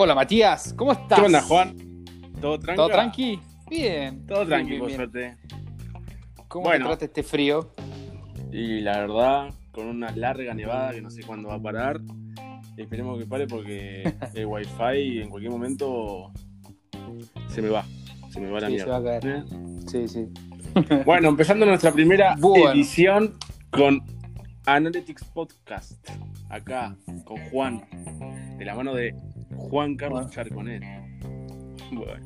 Hola Matías, ¿cómo estás? ¿Qué onda, Juan? ¿Todo tranquilo? ¿Todo tranqui? Bien. Todo Bien, tranquilo, bien, por bien. suerte. ¿Cómo Bueno. te trata este frío? Y la verdad, con una larga nevada que no sé cuándo va a parar. Esperemos que pare porque el wifi en cualquier momento se me va. Se me va la Sí, se va a mierda. caer. Sí, sí. ¿Eh? Bueno, empezando nuestra primera Bueno. edición con Analytics Podcast. Acá, con Juan. De la mano de Juan Carlos Bueno. Charconet. Bueno.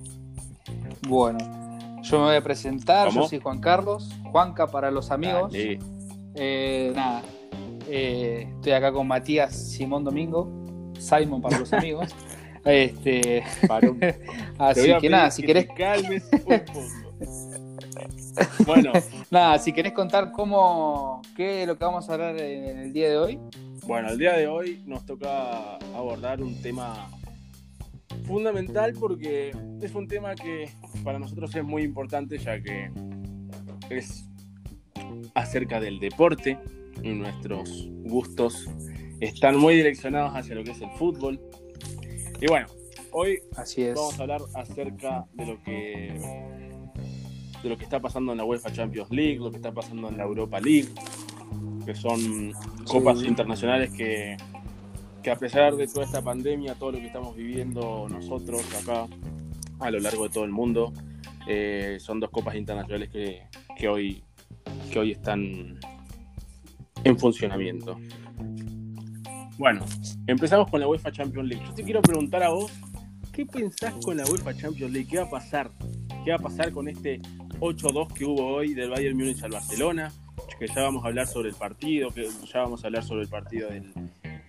Bueno, yo me voy a presentar, ¿Cómo? yo soy Juan Carlos, Juanca para los amigos. Eh, nada, eh, estoy acá con Matías Simón Domingo, Simon para los amigos. Este, así que nada, si que querés, calmes un poco. Bueno, nada, si querés contar cómo, qué es lo que vamos a hablar en el día de hoy. bueno, el día de hoy nos toca abordar un tema fundamental porque es un tema que para nosotros es muy importante ya que es acerca del deporte y nuestros gustos están muy direccionados hacia lo que es el fútbol. Y bueno, hoy Así es. vamos a hablar acerca de lo que de lo que está pasando en la UEFA Champions League, lo que está pasando en la Europa League, que son copas Sí. internacionales que, que a pesar de toda esta pandemia, todo lo que estamos viviendo nosotros acá a lo largo de todo el mundo, eh, son dos copas internacionales que, que hoy que hoy están en funcionamiento. Bueno, empezamos con la UEFA Champions League. Yo te quiero preguntar a vos, ¿qué pensás con la UEFA Champions League? ¿Qué va a pasar? ¿Qué va a pasar con este 8-2 que hubo hoy del Bayern Múnich al Barcelona? Que ya vamos a hablar sobre el partido, que ya vamos a hablar sobre el partido del,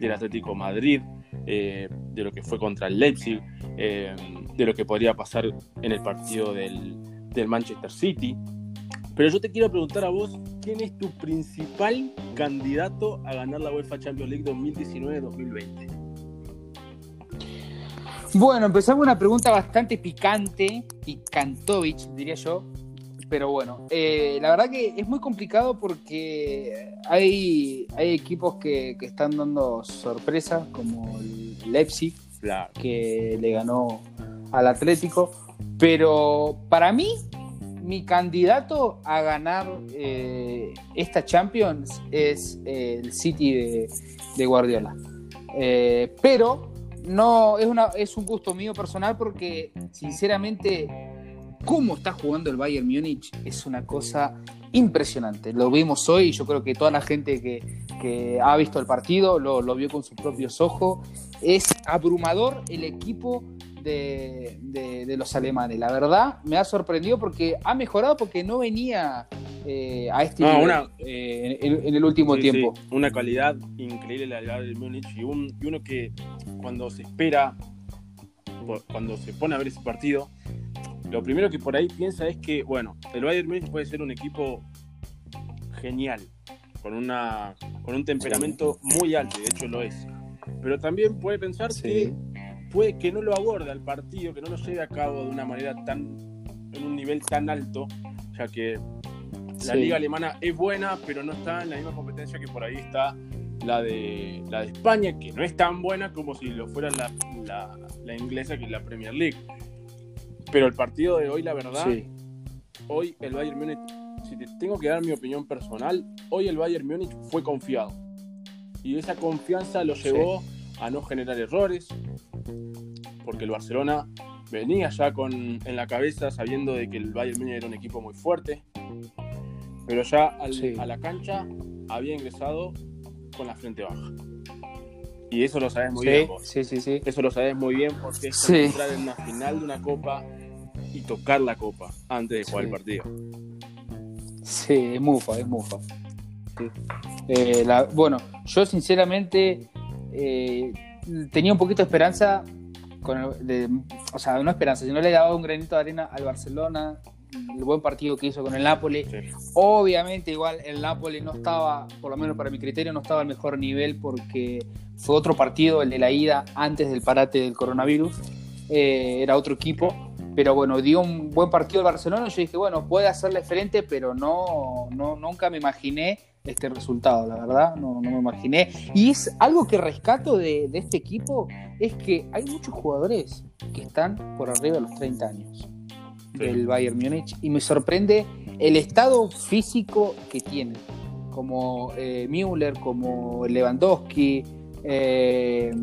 del Atlético Madrid, eh, de lo que fue contra el Leipzig, eh, de lo que podría pasar en el partido del, del Manchester City. Pero yo te quiero preguntar a vos, ¿quién es tu principal candidato a ganar la UEFA Champions League 2019-2020? Bueno, empezamos una pregunta bastante picante, picantovich, diría yo. Pero bueno, eh, la verdad que es muy complicado porque hay, hay equipos que, que están dando sorpresas, como el Leipzig, Claro. que le ganó al Atlético. Pero para mí, mi candidato a ganar eh, esta Champions es eh, el City de, de Guardiola. Pero no es, una, es un gusto mío personal porque, sinceramente, cómo está jugando el Bayern Múnich es una cosa impresionante. Lo vimos hoy y yo creo que toda la gente que, que ha visto el partido lo, lo vio con sus propios ojos. Es abrumador el equipo de, de- de los alemanes. La verdad, me ha sorprendido porque ha mejorado porque no venía eh, a este No, nivel una- eh, en, en el último Sí, tiempo. sí, una calidad increíble la del Bayern Múnich y, un- y uno que cuando se espera, cuando se pone a ver ese partido, lo primero que por ahí piensa es que, bueno, el Bayern Múnich puede ser un equipo genial, con, una, con un temperamento muy alto, y de hecho lo es. Pero también puede pensar Sí. que puede que no lo aborde al partido, que no lo lleve a cabo de una manera tan, en un nivel tan alto, ya que la Sí. liga alemana es buena, pero no está en la misma competencia que por ahí está la de, la de España, que no es tan buena como si lo fuera la, la- la inglesa, que es la Premier League. Pero el partido de hoy, la verdad, Sí. hoy el Bayern Múnich, si te tengo que dar mi opinión personal, hoy el Bayern Múnich fue confiado. Y esa confianza lo llevó a no generar errores, porque el Barcelona venía ya con, en la cabeza sabiendo de que el Bayern Múnich era un equipo muy fuerte, pero ya al- Sí. a la cancha había ingresado con la frente baja. Y eso lo sabes muy bien vos. sí, sí, sí. Eso lo sabes muy bien porque es Sí. entrar en una final de una copa y tocar la copa antes de jugar Sí. el partido. Sí, es mufa, es mufa. Sí. Eh, la- bueno, yo sinceramente eh, tenía un poquito de esperanza, con el- de- o sea, no esperanza, sino le daba un granito de arena al Barcelona, el buen partido que hizo con el Napoli. Sí. Obviamente igual el Napoli no estaba, por lo menos para mi criterio, no estaba al mejor nivel porque fue otro partido, el de la ida, antes del parate del coronavirus. Eh, era otro equipo. Pero bueno, dio un buen partido el Barcelona. Yo dije, bueno, puede hacerle frente, pero no, no nunca me imaginé este resultado, la verdad, no, no me imaginé. Y es algo que rescato de, de, este equipo, es que hay muchos jugadores que están por arriba de los 30 años sí. del Bayern Múnich y me sorprende el estado físico que tienen, como eh, Müller, como Lewandowski, eh,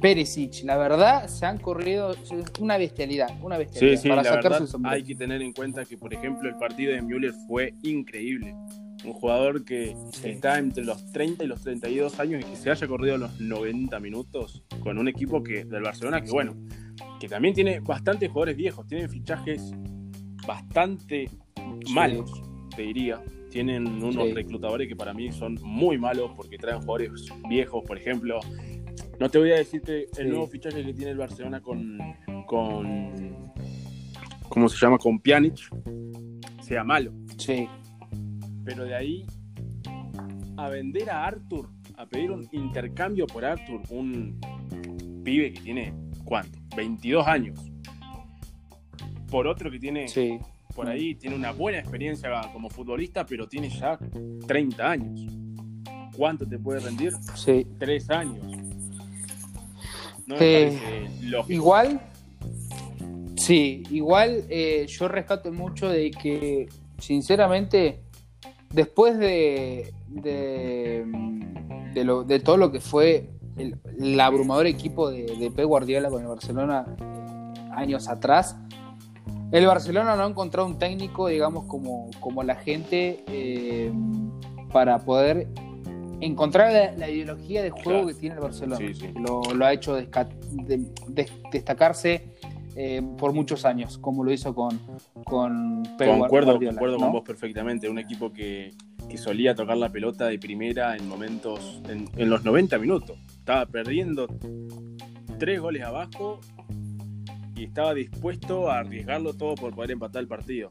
Perisic, la verdad se han corrido una bestialidad, una bestialidad sí, sí, para sacarse el Hay que tener en cuenta que, por ejemplo, el partido de Müller fue increíble un jugador que sí. está entre los 30 y los 32 años y que se haya corrido los 90 minutos con un equipo que del Barcelona que bueno, que también tiene bastantes jugadores viejos, tienen fichajes bastante malos, te diría. Tienen unos reclutadores que para mí son muy malos porque traen jugadores viejos, por ejemplo. No te voy a decirte el nuevo fichaje que tiene el Barcelona con, con ¿cómo se llama? Con Pjanic, sea malo. Sí pero de ahí a vender a Arthur, a pedir un intercambio por Arthur, un pibe que tiene, ¿cuánto? 22 años, por otro que tiene, sí. por ahí, tiene una buena experiencia como futbolista, pero tiene ya 30 años. ¿Cuánto te puede rendir? Sí. Tres años. No eh, igual, sí, igual eh, yo rescato mucho de que, sinceramente, después de, de, de, lo, de, todo lo que fue el, el abrumador equipo de, de Pep Guardiola con el Barcelona años atrás, el Barcelona no ha encontrado un técnico, digamos, como, como la gente eh, para poder encontrar la, la, ideología de juego claro. que tiene el Barcelona. Sí, sí. Lo, lo, ha hecho desca de, de, destacarse eh, por muchos años, como lo hizo con, con Pep Concuerdo, Guardiola, concuerdo ¿no? con vos perfectamente. Un equipo que, que, solía tocar la pelota de primera en momentos, en, en, los 90 minutos. Estaba perdiendo tres goles abajo y estaba dispuesto a arriesgarlo todo por poder empatar el partido.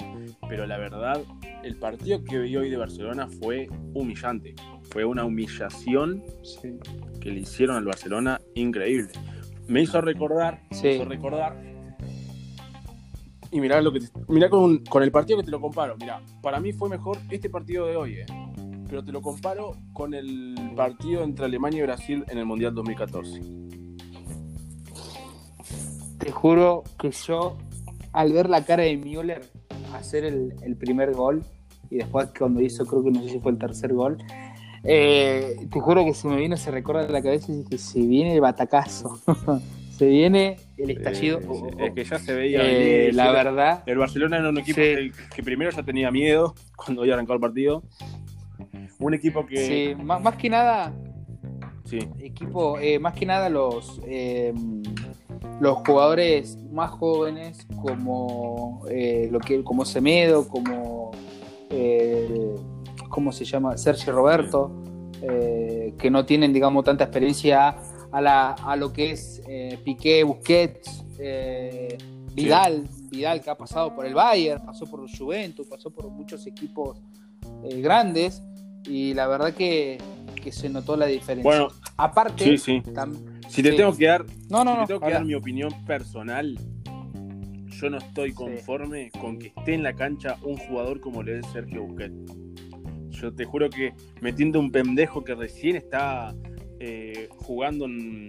Pero la verdad, el partido que vi hoy de Barcelona fue humillante. Fue una humillación sí. que le hicieron al Barcelona increíble. Me hizo recordar, sí. me hizo recordar y mirá, lo que te, mirá con, con, el partido que te lo comparo. Mirá, para mí fue mejor este partido de hoy, ¿eh? pero te lo comparo con el partido entre Alemania y Brasil en el Mundial 2014. Te juro que yo, al ver la cara de Müller hacer el, el primer gol, y después cuando hizo, creo que no sé si fue el tercer gol, eh, te juro que se me vino ese recuerdo de la cabeza y dije, se viene el batacazo. se viene el estallido. Sí. Es que ya se veía. Eh, la verdad. El Barcelona era un equipo sí. que, primero ya tenía miedo cuando ya arrancó el partido. Un equipo que. Sí, más, más que nada. Sí. Equipo, eh, más que nada los. Eh, los jugadores más jóvenes como eh, lo que como Semedo como cómo se llama Sergio Roberto que no tienen digamos tanta experiencia a, la, a lo que es eh, Piqué, Busquets, eh, Vidal, sí. Vidal que ha pasado por el Bayern, pasó por el Juventus, pasó por muchos equipos eh, grandes y la verdad que, que, se notó la diferencia. Bueno, aparte, sí, sí. Si te tengo que dar, no, no, si tengo que dar mi opinión personal, yo no estoy conforme con que esté en la cancha un jugador como le es Sergio Busquets. Yo te juro que metiendo un pendejo que recién está eh, jugando en,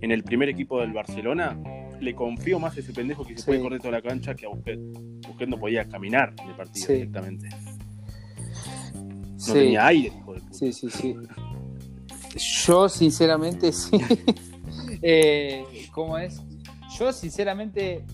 en, el primer equipo del Barcelona, le confío más a ese pendejo que se sí. puede correr toda la cancha que a Busquets. Busquets no podía caminar el partido directamente. No tenía aire, hijo de puta. Sí, sí, sí. Yo, sinceramente, sí. eh, ¿Cómo es? Yo, sinceramente,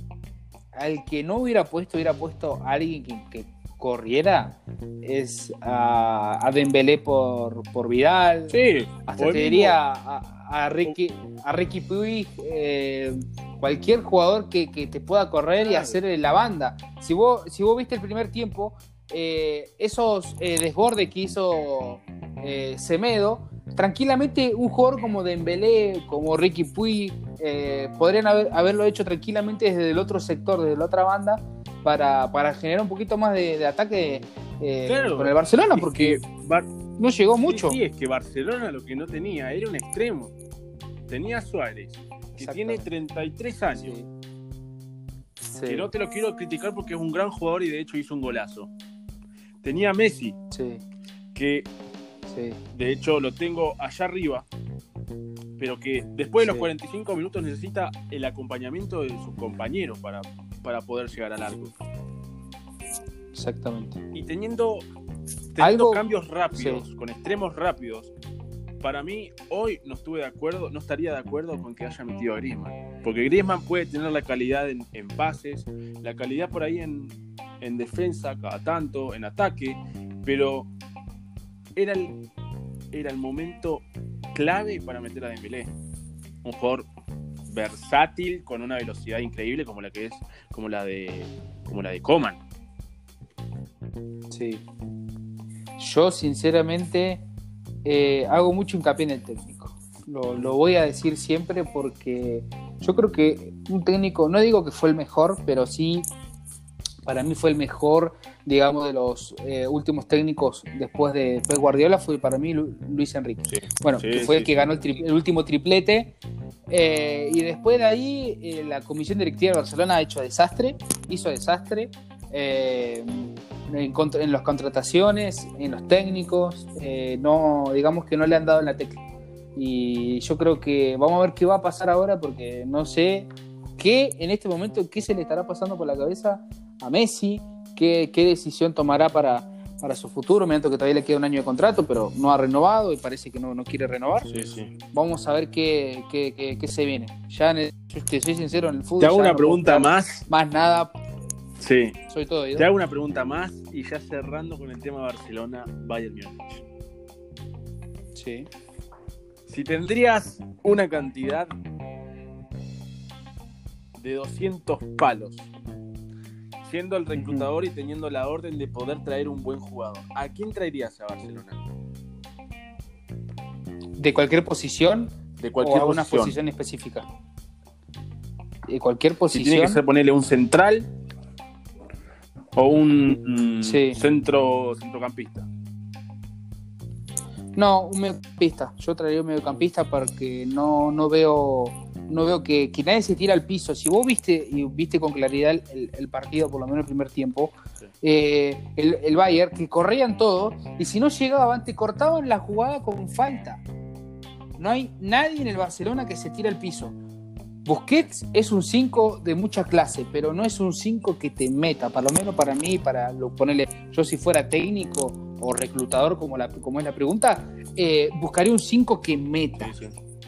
al que no hubiera puesto, hubiera puesto a alguien que, que corriera es a, a Dembélé por, por Vidal. Sí. Hasta te diría a, a, Ricky, a Ricky Puig, eh, cualquier jugador que, que, te pueda correr y hacer la banda. Si vos, si vos viste el primer tiempo, eh, esos eh, desbordes que hizo Semedo, tranquilamente un jugador como Dembélé, como Ricky Puig, eh, podrían haber, haberlo hecho tranquilamente desde el otro sector, desde la otra banda para, para generar un poquito más de, de ataque eh, claro, con el Barcelona, porque Bar no llegó mucho. Sí, es que Barcelona lo que no tenía era un extremo. Tenía Suárez, que tiene 33 años. Sí. Que no te lo quiero criticar porque es un gran jugador y de hecho hizo un golazo. Tenía Messi, sí. De hecho, lo tengo allá arriba, pero que después de los 45 minutos necesita el acompañamiento de sus compañeros para, para poder llegar al arco. Exactamente. Y teniendo, teniendo cambios rápidos, con extremos rápidos, para mí hoy no estuve de acuerdo, no estaría de acuerdo con que haya metido a Griezmann. Porque Griezmann puede tener la calidad en, pases, la calidad por ahí en, en, defensa cada tanto, en ataque, pero era el, era el momento clave para meter a Dembélé. Un jugador versátil con una velocidad increíble como la que es como la de como la de Coman. Sí. Yo sinceramente eh, hago mucho hincapié en el técnico. Lo, voy a decir siempre porque yo creo que un técnico, no digo que fue el mejor, pero sí para mí fue el mejor, digamos, de los eh, últimos técnicos después de Pep Guardiola, fue para mí Luis Enrique. bueno, que fue el que ganó el, último triplete. Eh, y después de ahí, la comisión directiva de Barcelona ha hecho desastre, hizo desastre en, las contrataciones, en los técnicos, eh, no, digamos que no le han dado en la tecla. Y yo creo que vamos a ver qué va a pasar ahora porque no sé qué en este momento, qué se le estará pasando por la cabeza a Messi, qué, qué decisión tomará para, para su futuro, mientras que todavía le queda un año de contrato, pero no ha renovado y parece que no, no quiere renovar. Vamos a ver qué, qué, qué, se viene. Ya, en soy sincero, en el fútbol. Te hago una pregunta más. Más nada Sí. Soy todo Te hago una pregunta más y ya cerrando con el tema Barcelona, Bayern Múnich. Sí. Si tendrías una cantidad de 200 palos, siendo el reclutador y teniendo la orden de poder traer un buen jugador, ¿a quién traerías a Barcelona? ¿De cualquier posición? De cualquier o posición. específica. De cualquier posición. Si tiene que ser ponerle un central, o un centro centrocampista. No, un mediocampista. Yo traería un mediocampista porque no, no veo no veo que, nadie se tira al piso. Si vos viste y viste con claridad el, partido, por lo menos el primer tiempo, eh, el, el, Bayern, que corrían todo, y si no llegaban, te cortaban la jugada con falta. No hay nadie en el Barcelona que se tira al piso. Busquets es un 5 de mucha clase, pero no es un 5 que te meta, por lo menos para mí, para lo, ponerle, yo si fuera técnico o reclutador, como, la, como es la pregunta, eh, buscaría un 5 que meta,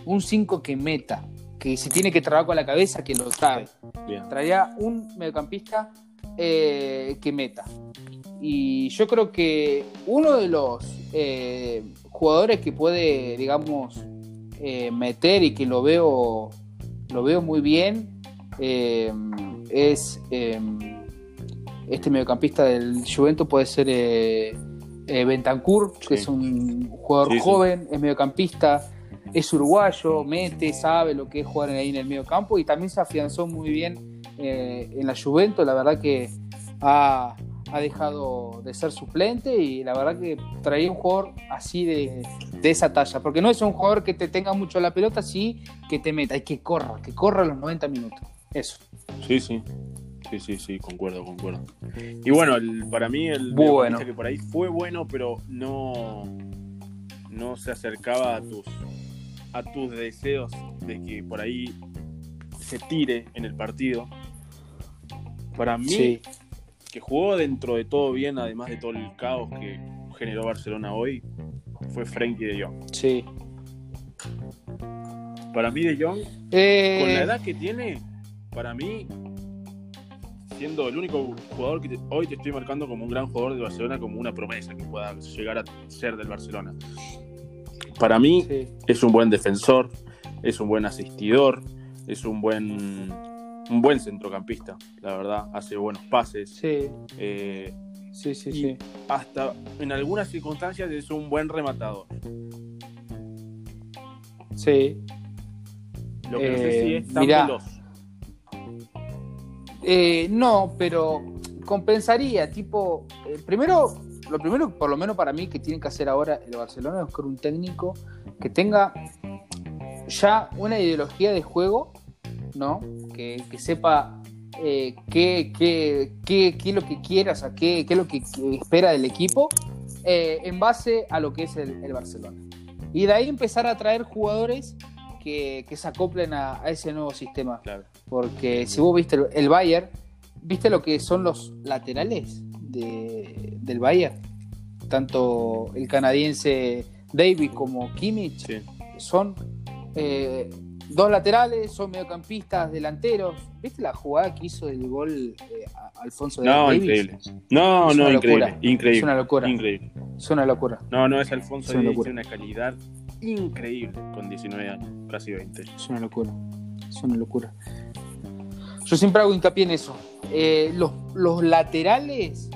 un 5 que meta, que si tiene que trabajar con la cabeza, que lo trae. Traería un mediocampista eh, que meta. Y yo creo que uno de los eh, jugadores que puede, digamos, meter y que lo veo lo veo muy bien. Eh, es eh, este mediocampista del Juventus puede ser eh, Bentancur, que es un jugador joven, es mediocampista, es uruguayo, mete, sabe lo que es jugar ahí en el mediocampo y también se afianzó muy bien en la Juventus. La verdad que ha, ha dejado de ser suplente y la verdad que traía un jugador así de, esa talla, porque no es un jugador que te tenga mucho la pelota, sí que te meta y que corra, que corra los 90 minutos. Eso. Sí, sí. Sí, sí, sí, concuerdo, concuerdo. Y bueno, para mí el bueno. que por ahí fue bueno, pero no, no se acercaba a tus, a tus deseos de que por ahí se tire en el partido. Para mí, que jugó dentro de todo bien, además de todo el caos que generó Barcelona hoy, fue Frenkie de Jong. Sí. Para mí de Jong, eh, con la edad que tiene, para mí, siendo el único jugador que hoy te estoy marcando como un gran jugador de Barcelona, como una promesa que pueda llegar a ser del Barcelona. Para mí es un buen defensor, es un buen asistidor, es un buen un buen centrocampista, la verdad, hace buenos pases. Sí. Eh, sí, sí, sí. Hasta en algunas circunstancias es un buen rematador. Sí. Lo que no sé si es tan veloz. Eh, no, pero compensaría, tipo, eh, primero, lo primero, por lo menos para mí, que tiene que hacer ahora el Barcelona es buscar un técnico que tenga ya una ideología de juego ¿no? Que, sepa eh, qué, qué, qué, qué, es lo que quiera, o sea, qué, qué es lo que, espera del equipo eh, en base a lo que es el, el Barcelona. Y de ahí empezar a traer jugadores que, que se acoplen a, a ese nuevo sistema. Claro. Porque si vos viste el, el Bayern, ¿viste lo que son los laterales de- del Bayern? Tanto el canadiense David como Kimmich Sí. son eh, dos laterales, son mediocampistas, delanteros. ¿Viste la jugada que hizo del gol eh, Alfonso No, Davies? increíble. No, Es no, increíble. locura. Increíble. Es una locura. Increíble. Es una locura. No, no, es Alfonso Es una tiene una calidad increíble con 19 años, casi 20. Es una locura. Es una locura. Yo siempre hago hincapié en eso. Eh, los, los laterales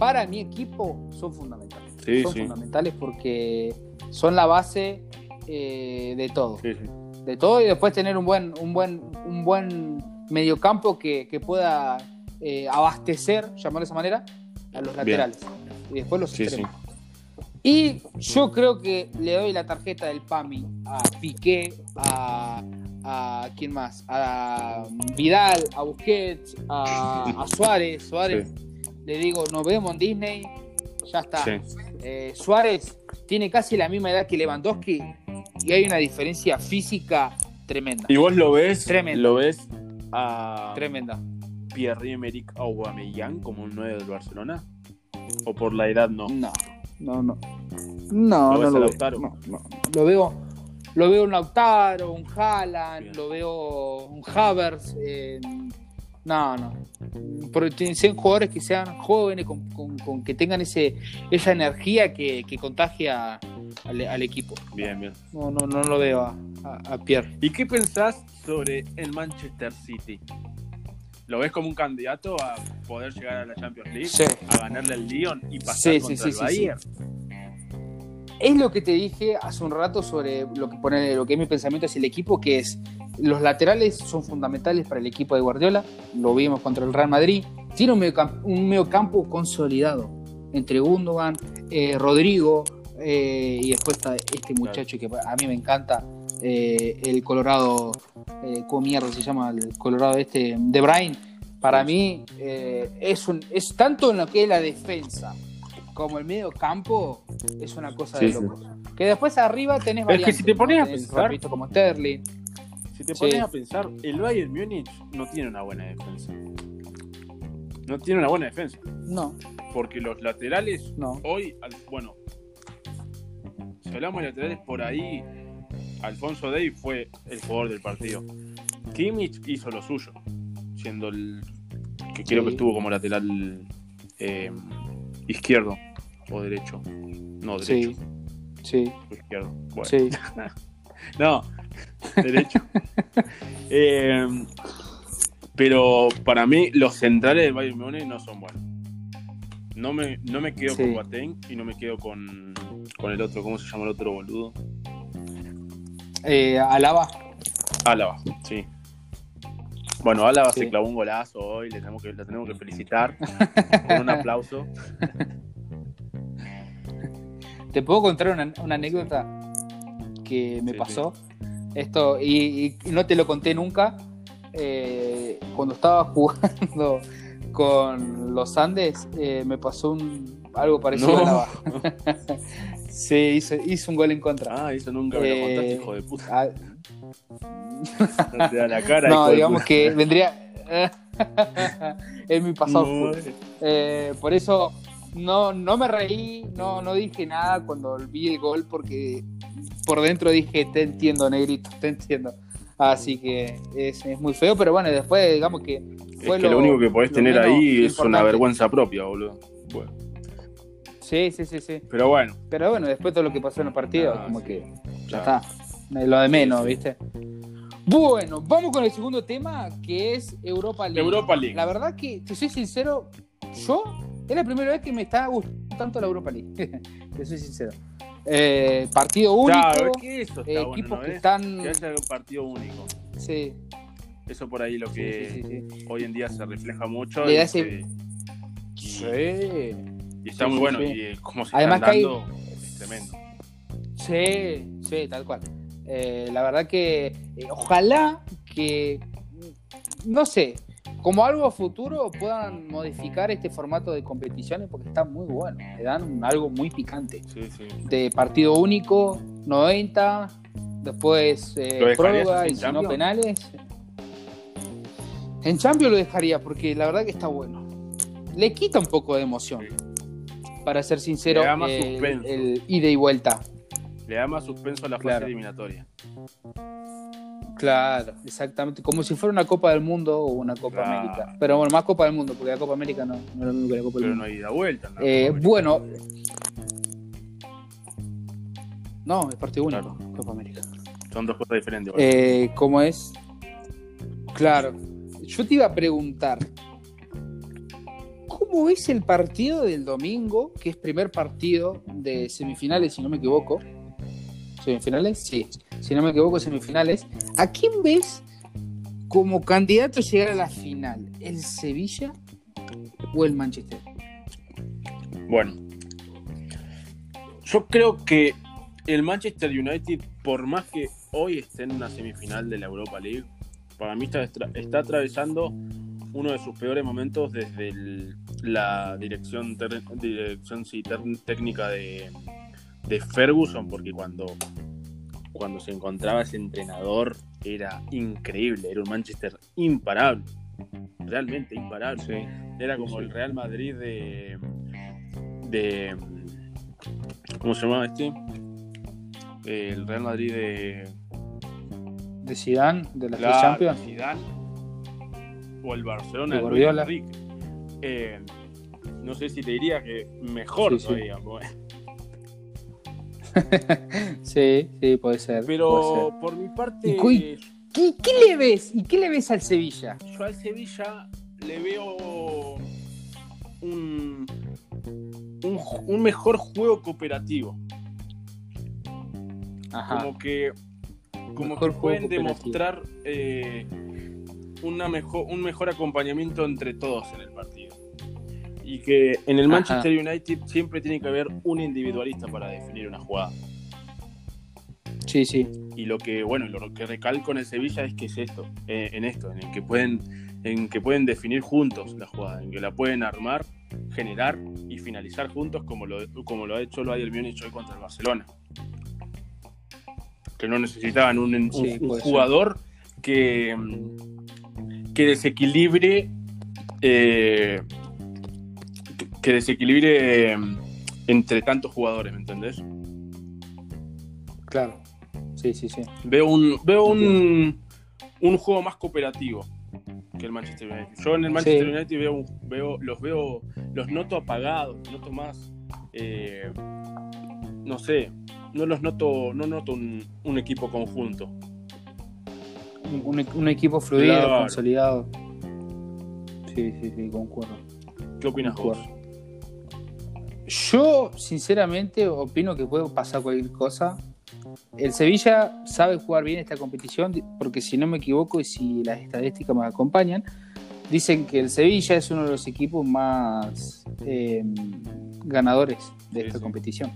para mi equipo son fundamentales. Sí, son sí. fundamentales porque son la base eh, de todo. Sí. De todo y después tener un buen, un buen, un buen mediocampo que, que pueda eh, abastecer, llamarlo de esa manera, a los laterales. Y después los extremos. Y yo creo que le doy la tarjeta del PAMI a Piqué, a, a ¿quién más? A Vidal, a Busquets, a, a Suárez. Suárez, le digo, nos vemos en Disney, ya está. Sí. Eh, Suárez tiene casi la misma edad que Lewandowski y hay una diferencia física tremenda. ¿Y vos lo ves? Tremendo. ¿Lo ves a Tremenda. Pierre-Emerick Aubameyang como un 9 del Barcelona? ¿O por la edad no? No, no, no. No, ¿Lo no lo veo. No, no. Lo veo. Lo veo un Lautaro, un Haaland, Bien. lo veo un Havertz. eh, no, no. Porque tienen- sean jugadores que sean jóvenes, con, con- con que tengan ese, esa energía que, que contagia al, al equipo. Bien, bien. No, no, no lo veo a, a- a Pierre. ¿Y qué pensás sobre el Manchester City? ¿Lo ves como un candidato a poder llegar a la Champions League? Sí. ¿A ganarle al Lyon y pasar Sí, contra sí, el Bayern? Es lo que te dije hace un rato sobre lo que pone lo que es mi pensamiento hacia el equipo, que es los laterales son fundamentales para el equipo de Guardiola. Lo vimos contra el Real Madrid. Tiene un mediocampo, un mediocampo consolidado entre Gundogan, eh, Rodrigo eh, y después está este muchacho que a mí me encanta, eh, el Colorado, ¿cómo mierda se llama? El Colorado este, De Bruyne. Para mí es, un, es tanto en lo que es la defensa como el medio campo es una cosa Sí, de sí. locos. Que después arriba tenés Es que variantes, si te pones ¿no? a pensar- como Sterling. Te Sí. pones a pensar, el Bayern Múnich no tiene una buena defensa. No tiene una buena defensa. No, Porque los laterales no. hoy, bueno, si hablamos de laterales por ahí, Alfonso Davis fue el jugador del partido. Kimmich hizo lo suyo, siendo el que creo Sí. que estuvo como lateral eh, izquierdo o derecho. No, derecho. Sí, sí, izquierdo. Bueno. sí. No, derecho. Eh, pero para mí los centrales del Bayern Múnich no son buenos. No me, no me quedo Sí. con Boateng y no me quedo con, con el otro, ¿cómo se llama el otro boludo? Eh, Alaba. Álava, sí. Bueno, Álava Sí. se clavó un golazo hoy, le tenemos que, le tenemos que felicitar con un aplauso. ¿Te puedo contar una, una anécdota que me Sí, pasó? Esto, y, y no te lo conté nunca. Eh, cuando estaba jugando con los Andes, eh, me pasó un, algo parecido No. sí, hizo, hizo un gol en contra. Ah, eso nunca me lo contaste, Eh, hijo de puta. Ah, No te da la cara. no, hijo de digamos puta. que vendría. es mi pasado No, por eso no, no me reí, no, no dije nada cuando vi el gol, porque por dentro dije, te entiendo, negrito, te entiendo. Así que es, es muy feo, pero bueno, después digamos que Es que lo, único que podés tener ahí es una vergüenza propia, boludo. Bueno, Sí, sí, sí, sí. pero bueno, Pero bueno, después todo lo que pasó en el partido, Ah, como sí. que ya está. Lo de menos, Sí, sí. ¿viste? Bueno, vamos con el segundo tema, que es Europa League. Europa League. La verdad que, te soy sincero, yo es la primera vez que me está gustando tanto la Europa League. te soy sincero. Eh, partido único, Claro, es que eso está eh, bueno, equipos ¿no que están. Que haya un partido único. Sí, Eso por ahí lo que sí, sí, sí. hoy en día se refleja mucho. Le y, da ese- se- Sí. y está muy bueno. Y eh, como se Además están que hay- dando, es tremendo. Sí, sí, tal cual. Eh, la verdad que ojalá que, no sé, como algo a futuro puedan modificar este formato de competiciones porque está muy bueno. Le dan algo muy picante. Sí, sí. De partido único, 90, después eh, ¿Lo dejarías prórroga así y si no penales. En Champions lo dejaría porque la verdad que está bueno. Le quita un poco de emoción. Para ser sincero, el, suspenso. el ida y vuelta. Le da más suspenso a la fase eliminatoria. Claro, exactamente. Como si fuera una Copa del Mundo o una Copa Claro. América. Pero bueno, más Copa del Mundo, porque la Copa América no, no es lo mismo que la Copa del Pero Mundo. no hay ida vuelta. Eh, bueno. No, es partido único, Claro. Copa América. Son dos cosas diferentes. Eh, ¿Cómo es? Claro. Yo te iba a preguntar. ¿Cómo es el partido del domingo, que es primer partido de semifinales, si no me equivoco? ¿Semifinales? Sí. Si no me equivoco, semifinales. ¿A quién ves como candidato a llegar a la final? ¿El Sevilla o el Manchester? Bueno, yo creo que el Manchester United, por más que hoy esté en una semifinal de la Europa League, para mí está, está atravesando uno de sus peores momentos desde la dirección, dirección técnica de, de Ferguson, porque cuando, cuando se encontraba ese entrenador era increíble, era un Manchester imparable, realmente imparable. Era como el Real Madrid de. de ¿Cómo se llamaba este? El Real Madrid de. ¿De Zidane? ¿De la Claro, Champions? Zidane, o el Barcelona De Luis. Enrique. Eh, no sé si te diría que mejor Sí, sí. todavía. pues. Sí, sí, puede ser. puede Pero ser. por mi parte, Y ¿Qué, qué le ves? ¿Y qué le ves al Sevilla? yo al Sevilla le veo un, un, un mejor juego cooperativo. Ajá. como que como Mejor que pueden demostrar eh, una mejor, un mejor acompañamiento entre todos en el partido. Y que en el Ajá. Manchester United siempre tiene que haber un individualista para definir una jugada. Sí, sí. Y lo que, bueno, lo que recalco en el Sevilla es que es esto, eh, en esto, en el que pueden, en que pueden definir juntos la jugada, en que la pueden armar, generar y finalizar juntos como lo, como lo ha hecho el Bayern Múnich hoy contra el Barcelona. Que no necesitaban un, un- Sí, un puede ser. jugador que, que desequilibre eh, que- desequilibre eh, entre tantos jugadores, ¿me entendés? Claro. Sí, sí, sí. Veo un, veo un, un juego más cooperativo que el Manchester United. Yo en el Manchester Sí. United veo, veo, los veo, los noto apagados, noto más, eh, no sé, no los noto, no noto un, un equipo conjunto. Un, equipo fluido, Claro. consolidado. Sí, sí, sí, concuerdo. ¿Qué opinas vos? Yo, sinceramente, opino que puede pasar cualquier cosa. El Sevilla sabe jugar bien esta competición, porque si no me equivoco y si las estadísticas me acompañan, dicen que el Sevilla es uno de los equipos más eh, ganadores de Sí, esta sí. competición.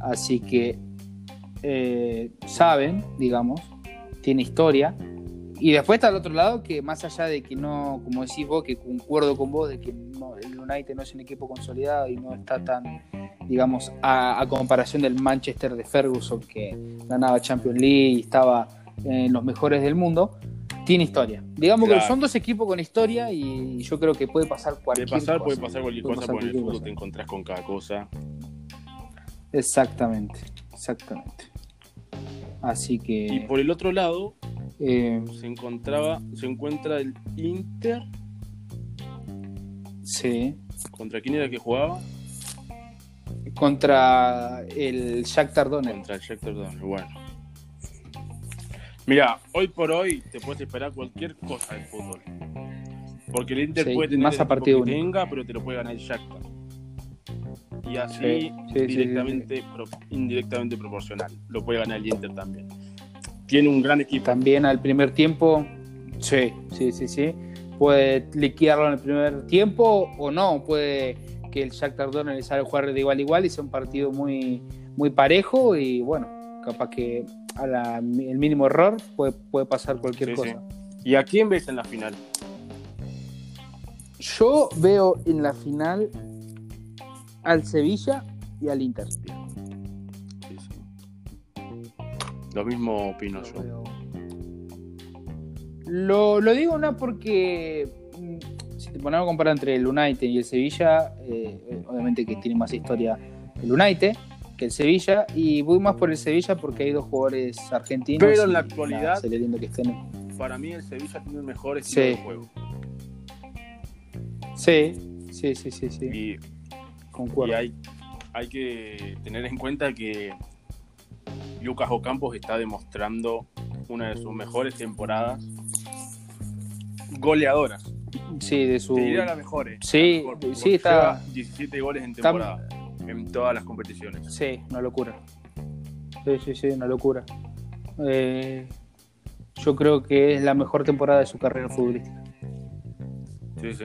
Así que eh, saben, digamos, tiene historia. Y después está al otro lado que más allá de que no, como decís vos, que concuerdo con vos de que no, el United no es un equipo consolidado y no está tan, digamos, a, a comparación del Manchester de Ferguson que ganaba Champions League y estaba en los mejores del mundo, tiene historia. Digamos que son dos equipos con historia y yo creo que puede pasar De cualquier pasar cosa. puede pasar cualquier Puede cosa, porque en el fútbol te encontrás con cada cosa. Exactamente, exactamente. Así que... Y por el otro lado eh, se encontraba, se encuentra el Inter. sí. ¿Contra quién era que jugaba? Contra el Shakhtar Donetsk. Contra el Shakhtar Donetsk, bueno. Mira, hoy por hoy te puedes esperar cualquier cosa del fútbol. Porque el Inter Sí, puede tener más a partido que tenga, pero te lo puede ganar el Shakhtar. Y así Sí, sí, sí, directamente, pro- indirectamente proporcional. Lo puede ganar el Inter también. Tiene un gran equipo. También al primer tiempo, sí, sí, sí, sí. Puede liquidarlo en el primer tiempo o no. Puede que el Shakhtar Donetsk le salga a jugar de igual a igual y sea un partido muy, muy parejo y bueno, capaz que a la- el mínimo error puede, puede pasar cualquier Sí, cosa. ¿Y a quién ves en la final? Yo veo en la final al Sevilla y al Inter. Lo mismo opino Lo yo. Lo, lo digo no porque mm, si te ponemos a comparar entre el United y el Sevilla, eh, eh, obviamente que tiene más historia el United que el Sevilla, y voy más por el Sevilla porque hay dos jugadores argentinos. Pero en la actualidad- lindo que estén. Para mí el Sevilla tiene un mejor estilo Sí. de juego. Sí, sí, sí, sí, sí, Y, concuerdo. y hay, hay que tener en cuenta que Lucas Ocampos está demostrando una de sus mejores temporadas goleadoras. Sí, de su. Te las mejores. Sí, La mejor, porque sí, está- lleva 17 goles en está- temporada en todas las competiciones. Sí, una locura. Sí, sí, sí, una locura. Eh, yo creo que es la mejor temporada de su carrera futbolística. Sí, sí.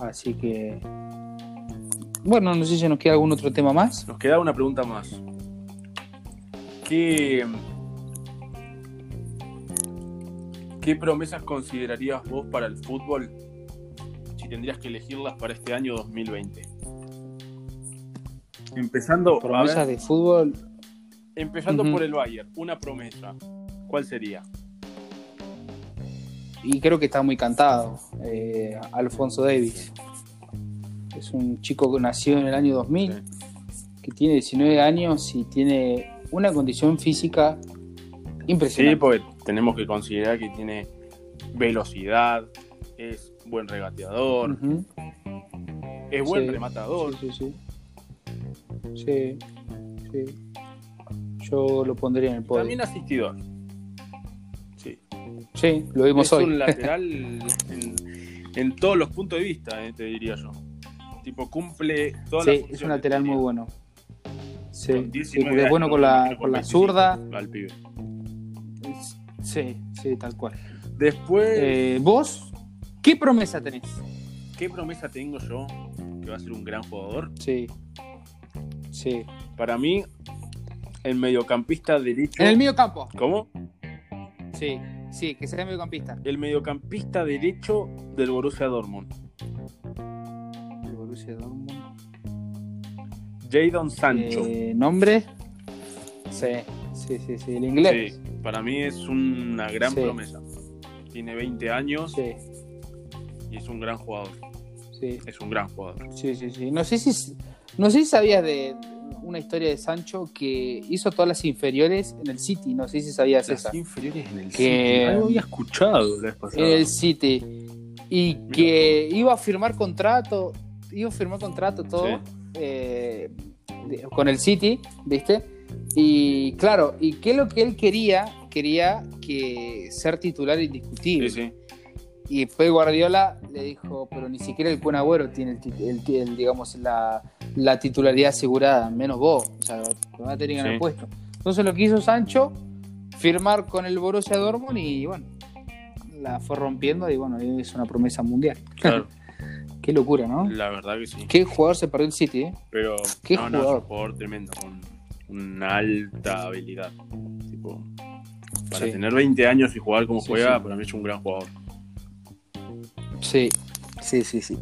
Así que. Bueno, no sé si nos queda algún otro tema más. Nos queda una pregunta más. ¿Qué, ¿Qué promesas considerarías vos para el fútbol si tendrías que elegirlas para este año 2020? Empezando, Promesas de fútbol. empezando por el Bayern, una promesa. ¿Cuál sería? Y creo que está muy cantado. eh, Alfonso Davis. Es un chico que nació en el año 2000, que tiene 19 años y tiene una condición física Sí, impresionante. porque tenemos que considerar que tiene velocidad, es buen regateador, es buen Sí, rematador. Sí, sí, sí. Sí, sí. Yo lo pondría en el podio. También asistidor. Sí. Sí, lo vimos es hoy. un lateral en, en todos los puntos de vista, eh, te diría yo. Tipo, cumple todas las sí, es un lateral te muy bueno. Sí, Con sí, 19 porque es bueno con la, con la 25 zurda. Al pibe. Sí, sí, tal cual. Después, Eh, ¿Vos qué promesa tenés? ¿qué promesa tengo yo? Que va a ser un gran jugador. Sí, sí. Para mí, el mediocampista derecho. En el medio campo. ¿Cómo? Sí, sí, que sea mediocampista. El mediocampista derecho del Borussia Dortmund. El Borussia Dortmund. Jadon Sancho. Eh, ¿Nombre? Sí, sí, sí, sí. El inglés. Sí, para mí es una gran Sí. promesa. Tiene 20 años Sí, y es un gran jugador. sí, Es un gran jugador. sí, sí, sí. No sé si, no sé si sabías de una historia de Sancho que hizo todas las inferiores en el City. No sé si sabías esa. Las inferiores en el Que- City. Algo había escuchado la vez pasada. En el City. Y que iba a firmar contrato, iba a firmar contrato todo Sí. Eh, con el City, ¿viste? Y claro, ¿y qué es lo que él quería? Quería que ser titular indiscutible. Sí, sí. Y después Guardiola le dijo, pero ni siquiera el Kun Agüero tiene el, el- el, digamos, la, la titularidad asegurada, menos vos. O sea, te van a tener Sí. el puesto. Entonces lo que hizo Sancho, firmar con el Borussia Dortmund y bueno, la fue rompiendo y bueno, es una promesa mundial. Claro, Qué locura, ¿no? la verdad que sí. Qué jugador se perdió el City, ¿eh? Pero Qué no, no, es jugador. un jugador tremendo, con una alta habilidad. Tipo, para Sí. tener 20 años y jugar como Sí, juega, sí. para mí es un gran jugador. Sí, sí, sí, sí.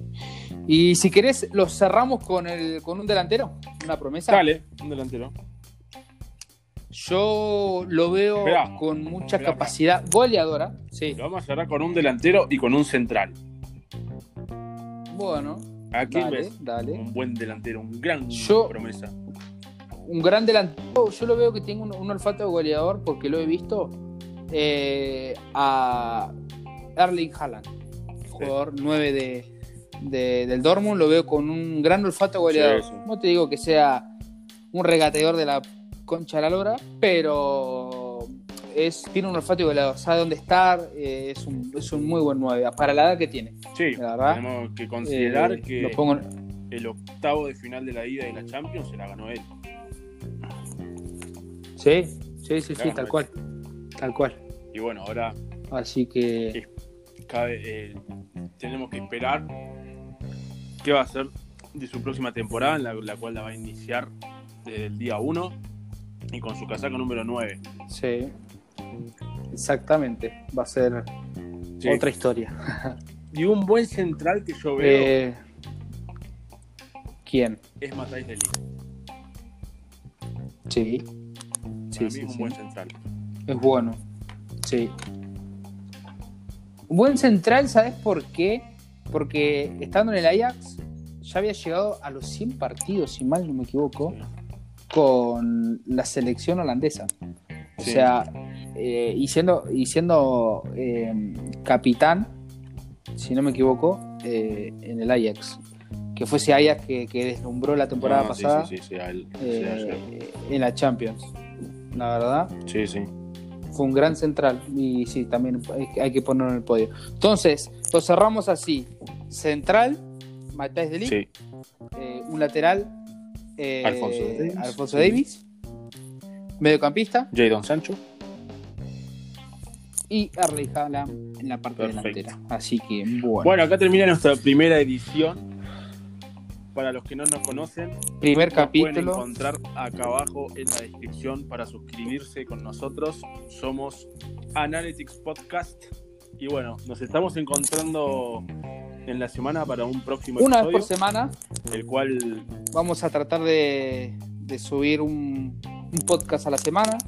Y si querés, lo cerramos con, el, con un delantero, una promesa. Dale, un delantero. Yo lo veo Esperá, con mucha esperá, capacidad goleadora. Sí, Lo vamos a cerrar con un delantero y con un central. Bueno, ¿A dale, ves? dale. Un buen delantero, un gran Yo- promesa. Un gran delantero. Yo lo veo que tiene un, un olfato goleador porque lo he visto eh, a Erling Haaland, jugador 9 de, de- del Dortmund. Lo veo con un gran olfato goleador. Sí, sí. No te digo que sea un regateador de la concha de la lora, pero es, tiene un olfato goleador. Sabe dónde estar. eh, es, un, es un muy buen 9 para la edad que tiene. Sí, La verdad, tenemos que considerar Eh, que lo pongo en- el octavo de final de la ida de la Champions se la ganó él. Sí, sí, sí, sí, tal cual. Tal cual. Y bueno, ahora Así que. cabe, eh, tenemos que esperar qué va a ser de su próxima temporada, en la, la cual la va a iniciar desde el día 1 y con su casaca número 9. Sí. Exactamente. Va a ser Sí. otra historia. Y un buen central que yo veo Eh, ¿Quién? es Matthijs de Ligt. Sí. Para Sí, mí sí, es un sí. buen central. Es bueno. Sí. Un buen central, ¿sabes por qué? Porque estando en el Ajax ya había llegado a los 100 partidos, si mal no me equivoco, con la selección holandesa. O sea, eh, y siendo, y siendo eh, capitán, si no me equivoco, eh, en el Ajax. Que fue ese Ajax que, que deslumbró la temporada No, sí, pasada Sí, sí, sí, en la Champions. La verdad, sí, sí. fue un gran central y sí, también hay que- ponerlo en el podio. Entonces, lo cerramos así. Central, Matthijs de un lateral, Alfonso Davies. Alfonso Davies, mediocampista Jadon Sancho. Y Haaland en la parte Perfecto. delantera. Así que, bueno. Bueno, acá termina nuestra primera edición. Para los que no nos conocen, primer nos pueden capítulo. encontrar acá abajo en la descripción para suscribirse con nosotros. Somos Analytics Podcast. Y bueno, nos estamos encontrando en la semana para un próximo Una vez episodio, por semana el cual vamos a tratar de, de subir un, un podcast a la semana.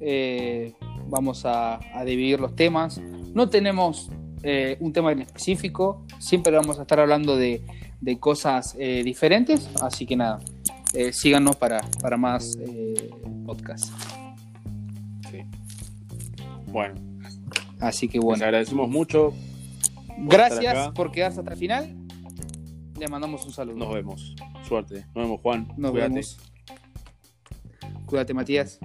Eh, vamos a, a dividir los temas. No tenemos eh, un tema en específico, siempre vamos a estar hablando de, de cosas eh, diferentes, así que nada, eh, síganos para, para más podcasts. sí. Bueno, Así que les bueno, agradecemos mucho. gracias por quedarse hasta el final. Le mandamos un saludo. Nos vemos. Suerte. Nos vemos, Juan. Nos Cuídate. vemos. Cuídate, Matías.